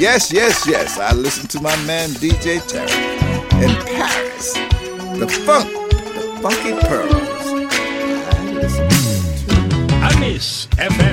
Yes, yes, yes, I listen to my man DJ Terry in Paris. The funk, the funky pearls. I miss FM.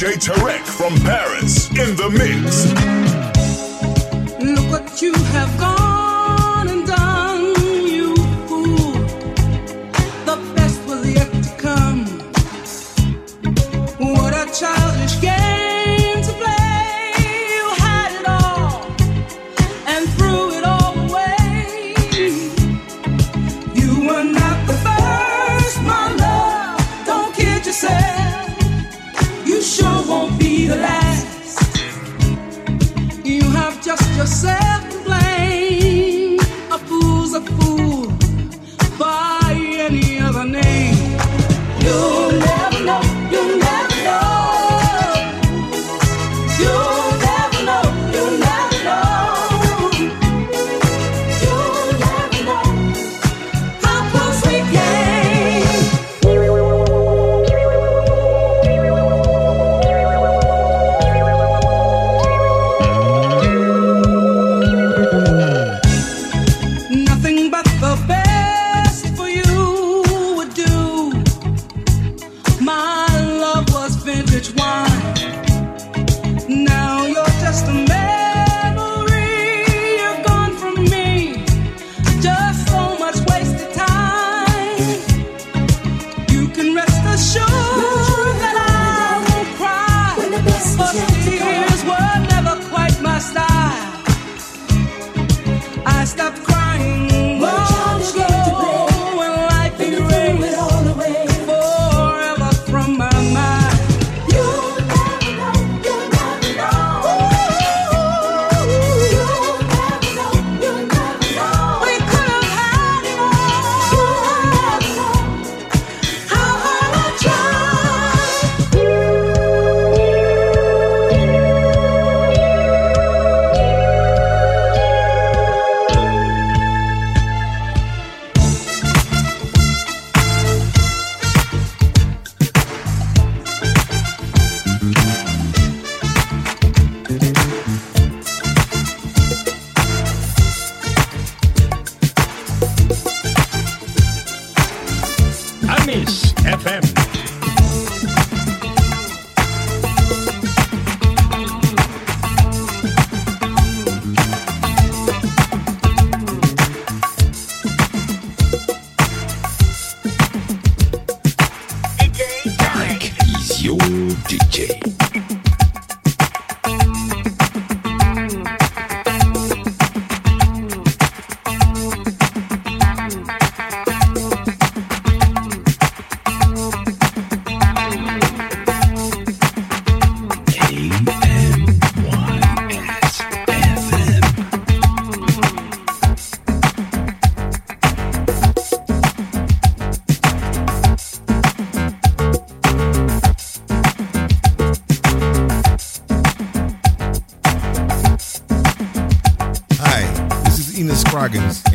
DJ Tarek from Paris in the mix. Look what you have gone. Bargains.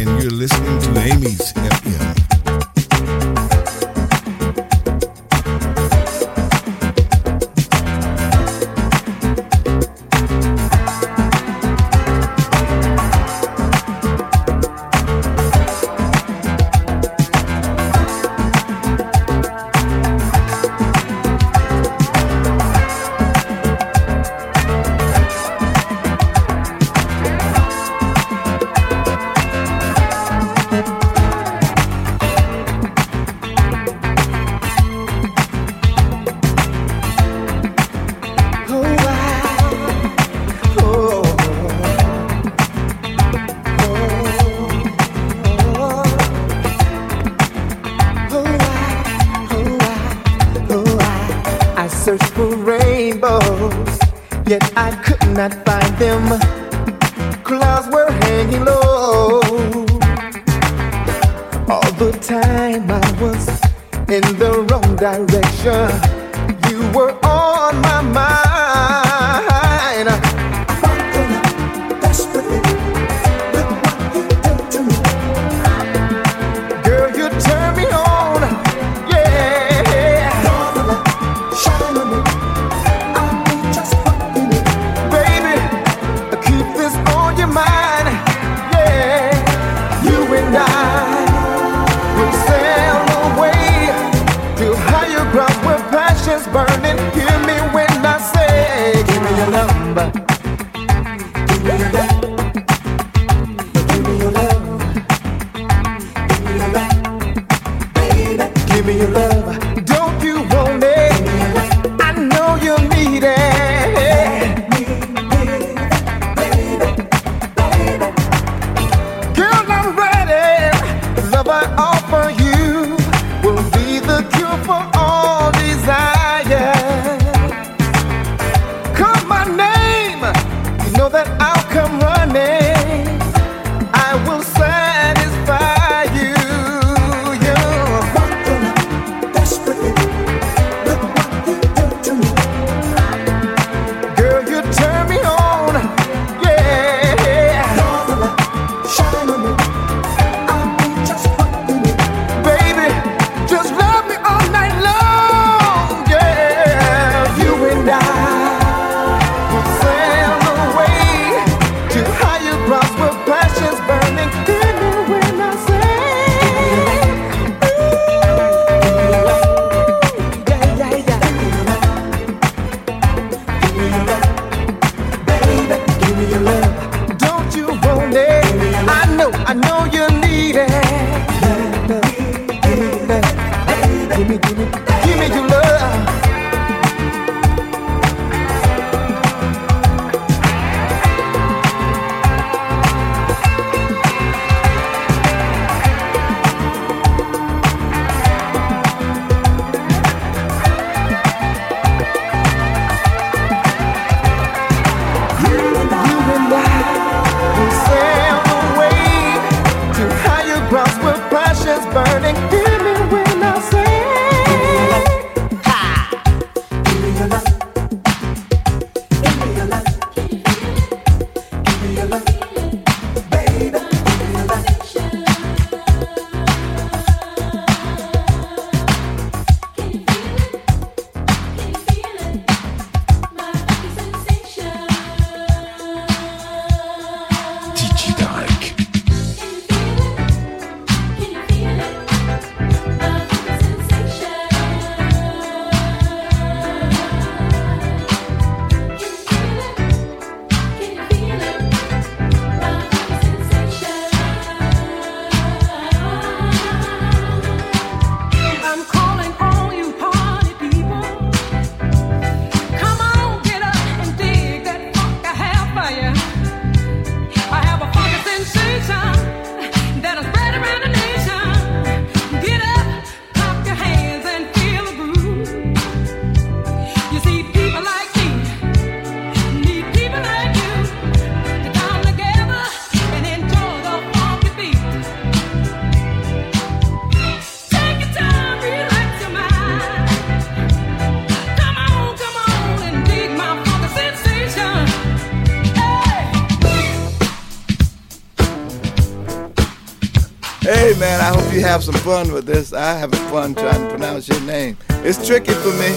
have some fun with this. I having fun trying to pronounce your name. It's tricky for me.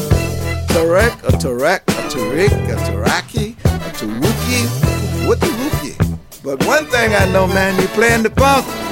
Tarek, a Tarek, a Tariq, a Taraki, a Tawuki, what the Wookie. But one thing I know, man, you playing the funk.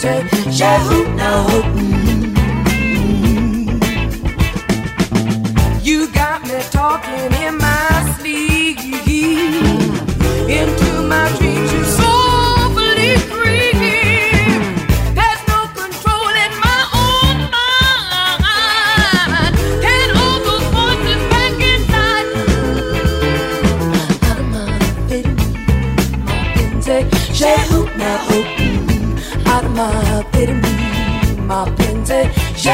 comes shout now. You got me talking in my sleep, into my dreams. my pędzę, że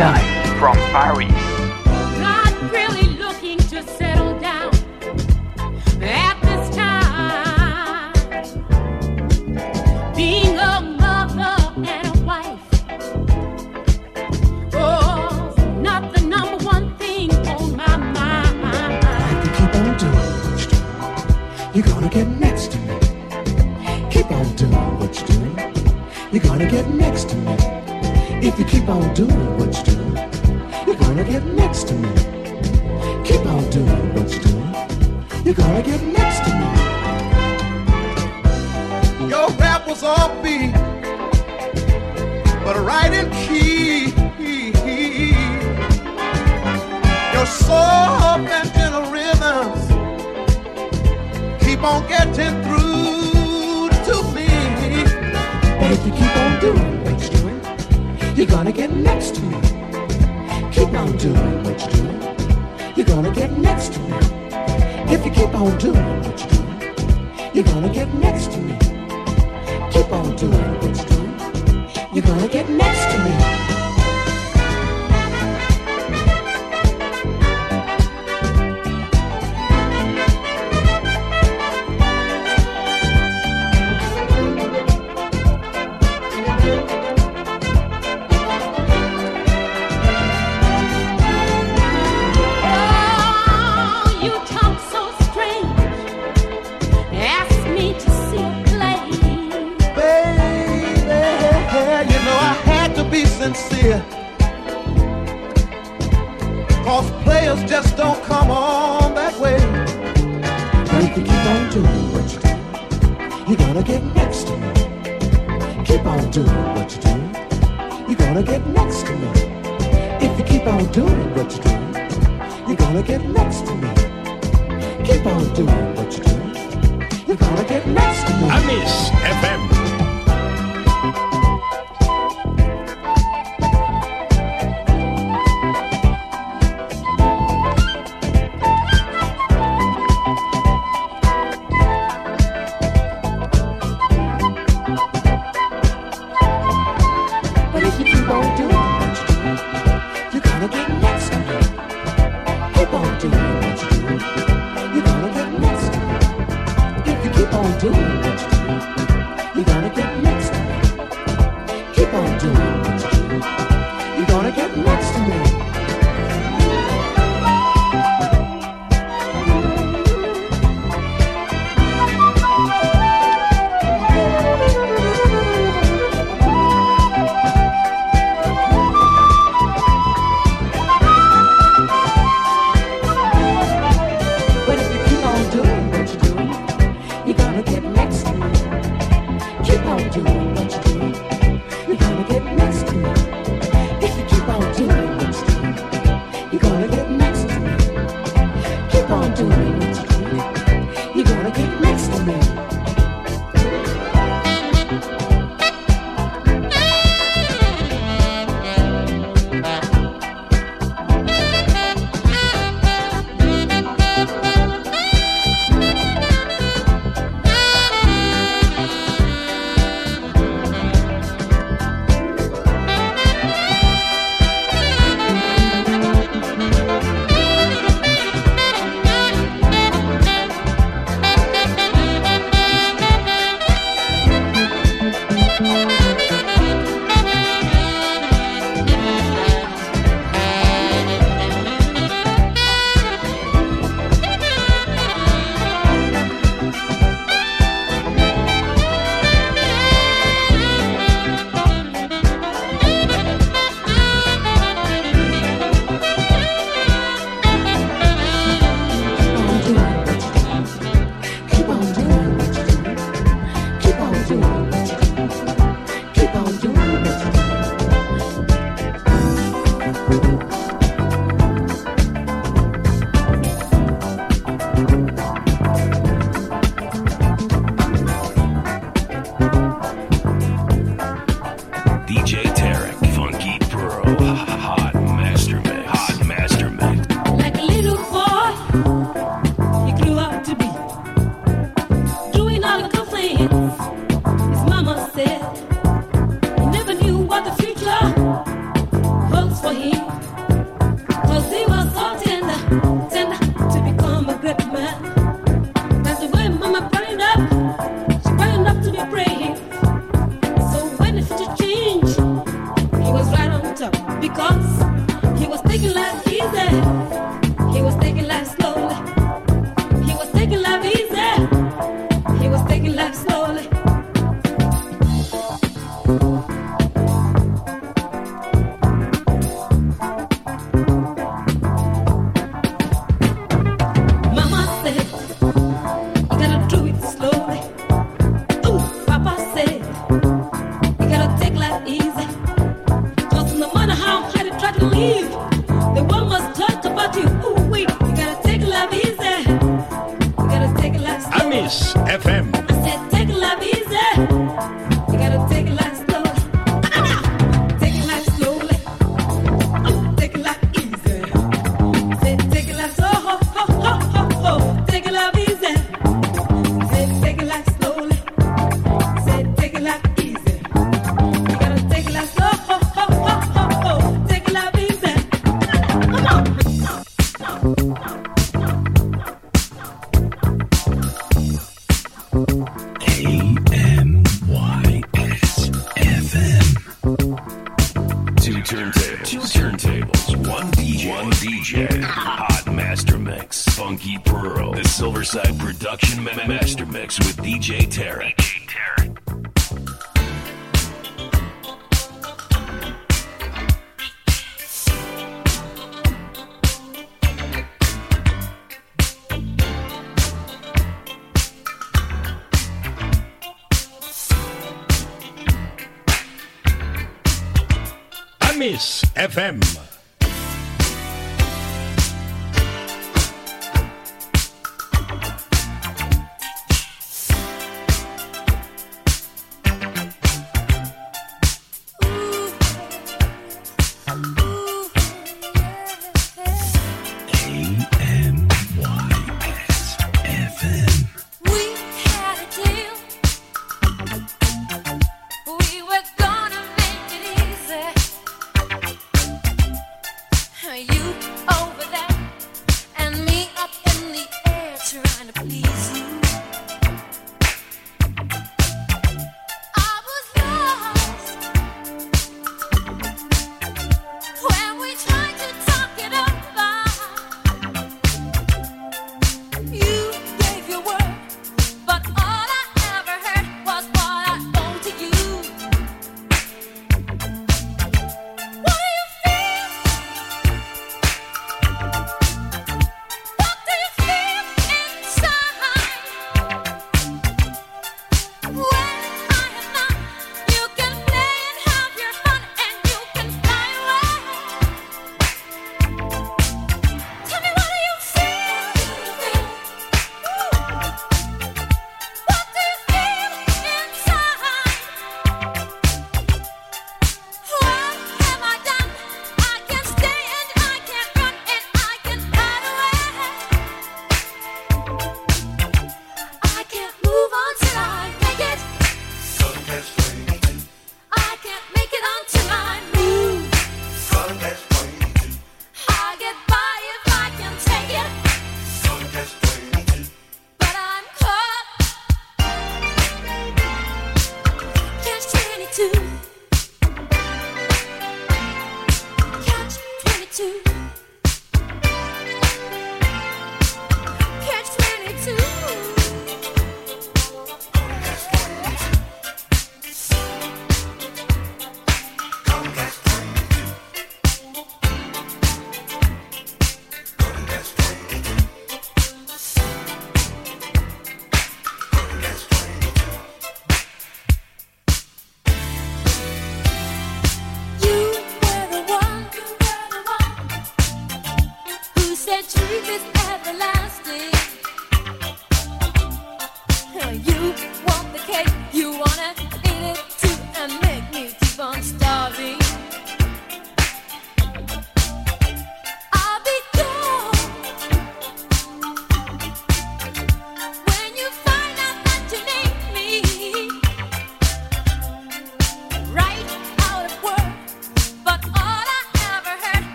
Tarek from Paris. Not really looking to settle down at this time. Being a mother and a wife, oh, not the number one thing on my mind. keep on doing what you're doing, you're gonna get next to me. Keep on doing what you're doing, you're gonna get next to me. If you keep on doing what you're doing, you're gonna get next to me. Keep on doing what you're doing, you're gonna get next to me. Your rap was off beat, but right in key. Your soft and gentle rhythms keep on getting through to me. If you keep on doing what you're doing, you're gonna get next to me. Keep on doing what you're doing, you're gonna get next to me. If you keep on doing what you're doing, you're gonna get next to me. Keep on doing what you're doing, you're gonna get next to me. If you keep on doing what you're you're gonna get next to me. Keep on doing what you're doing, you're gonna get next to me. If you keep on doing what you're doing, you're gonna get next to me. Keep on doing what you're doing, you're gonna get next to me. Amis FM.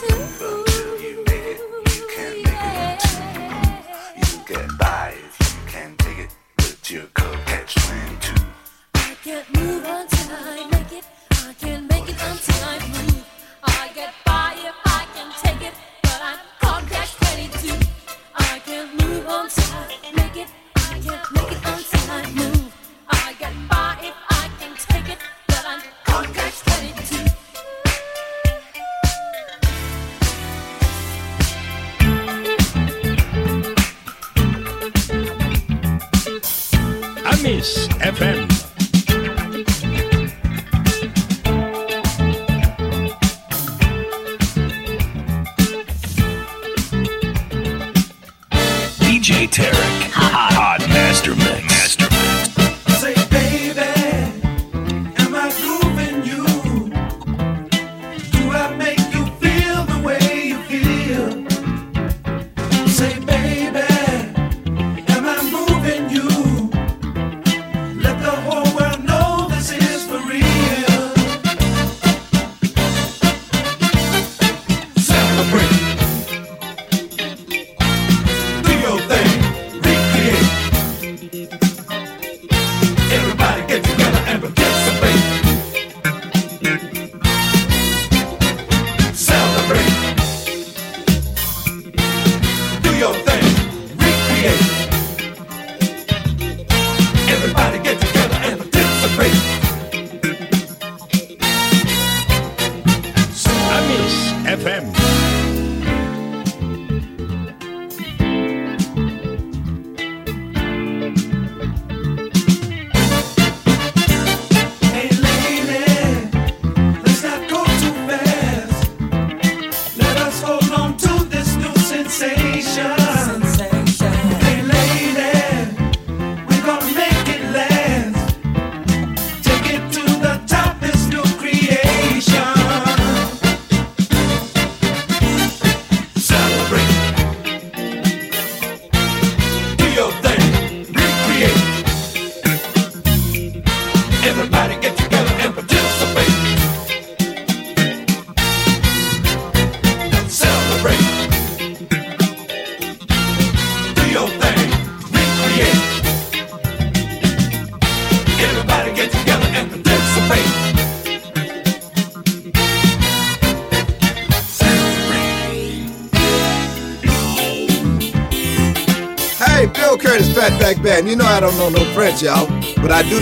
too.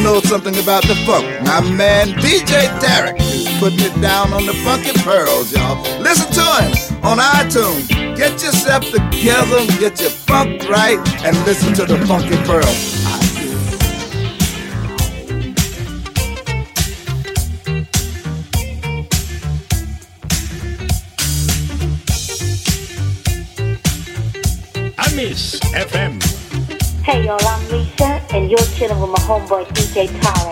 know something about the funk. My man DJ Derek is putting it down on the funky pearls, y'all. Listen to him on iTunes. Get yourself together, get your funk right, and listen to the funky pearls. my homeboy DJ Tyler.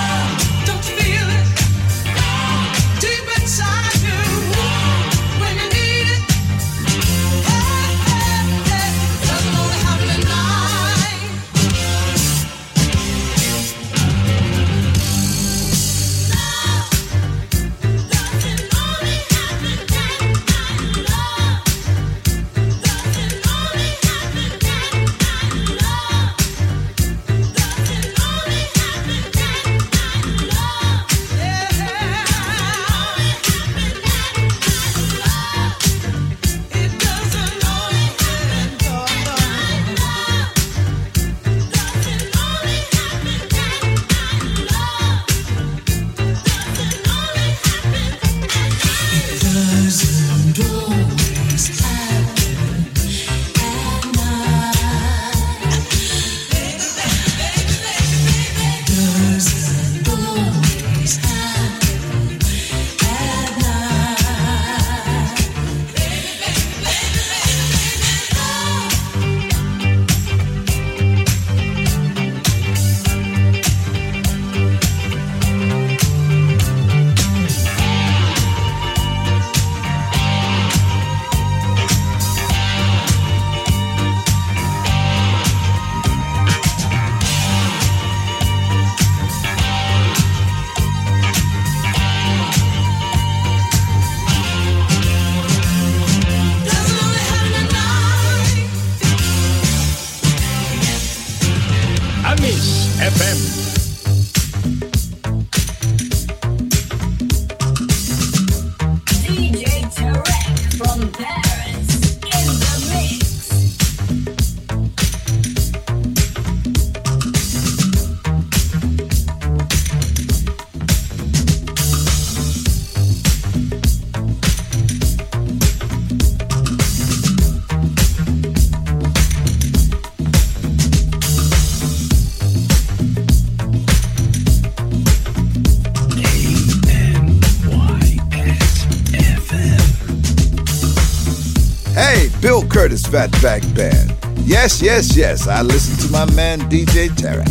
Fatback Band. Yes, yes, yes, I listen to my man DJ Tarek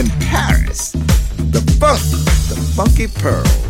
in Paris. The funk, the funky pearls.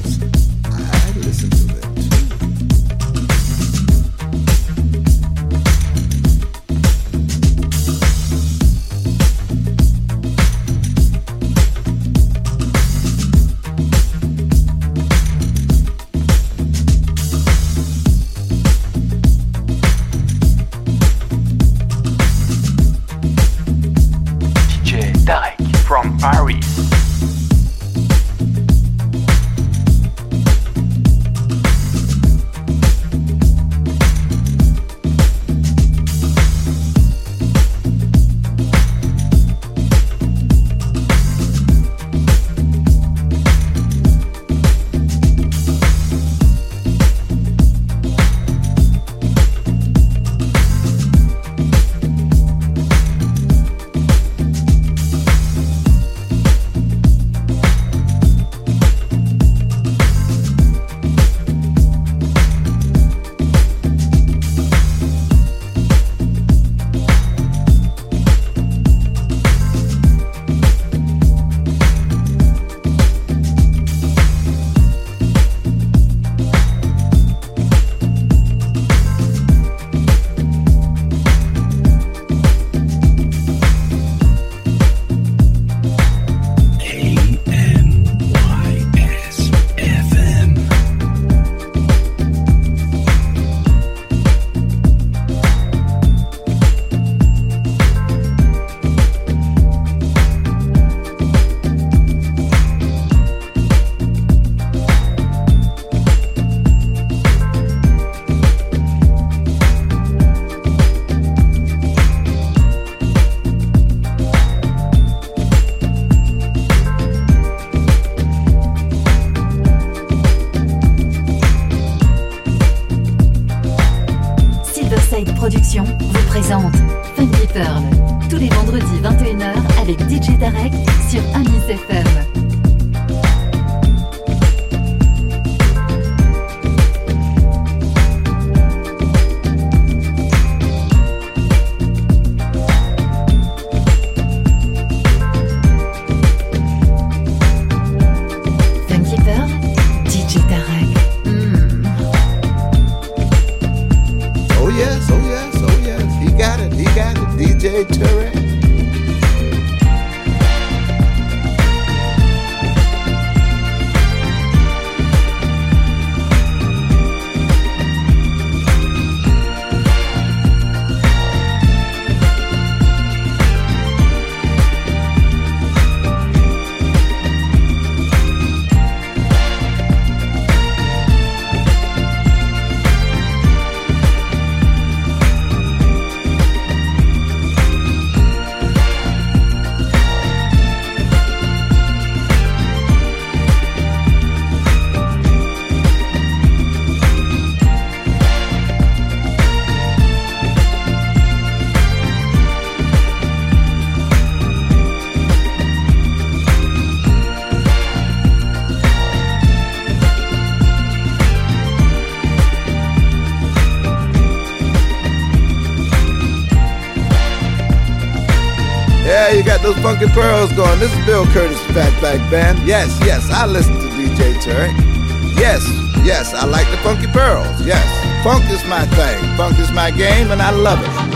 Those funky pearls going. This is Bill Curtis Fatback Band. Yes, yes, I listen to DJ Tarek. Yes, yes, I like the funky pearls. Yes, funk is my thing. Funk is my game, and I love it.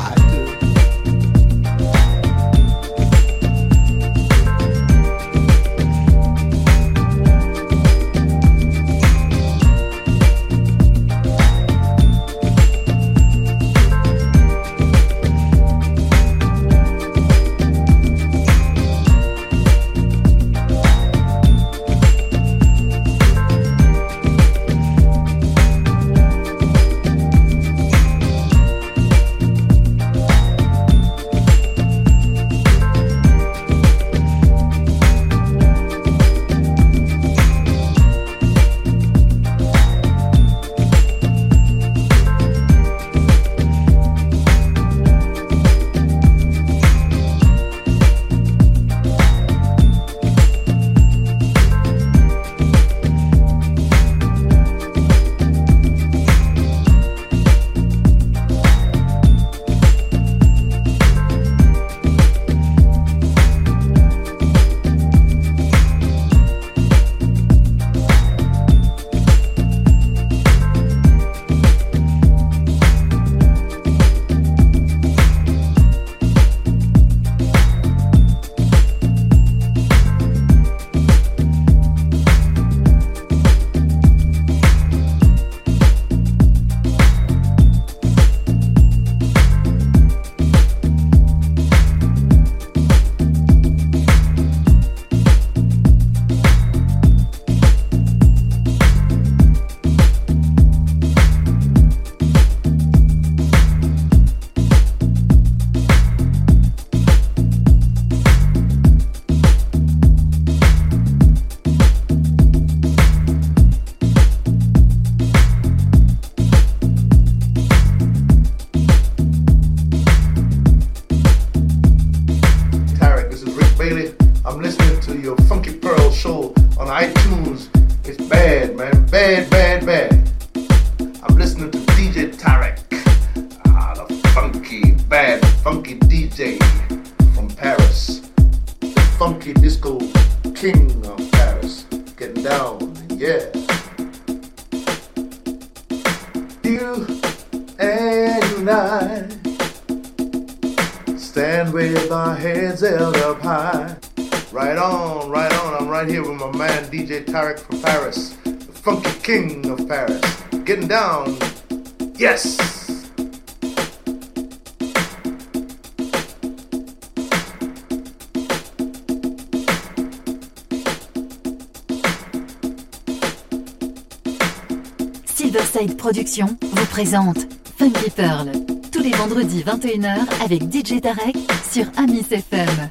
présente Funky Pearl, tous les vendredis 21h avec DJ Tarek sur Amis FM.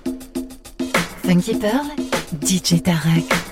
Funky Pearl, DJ Tarek.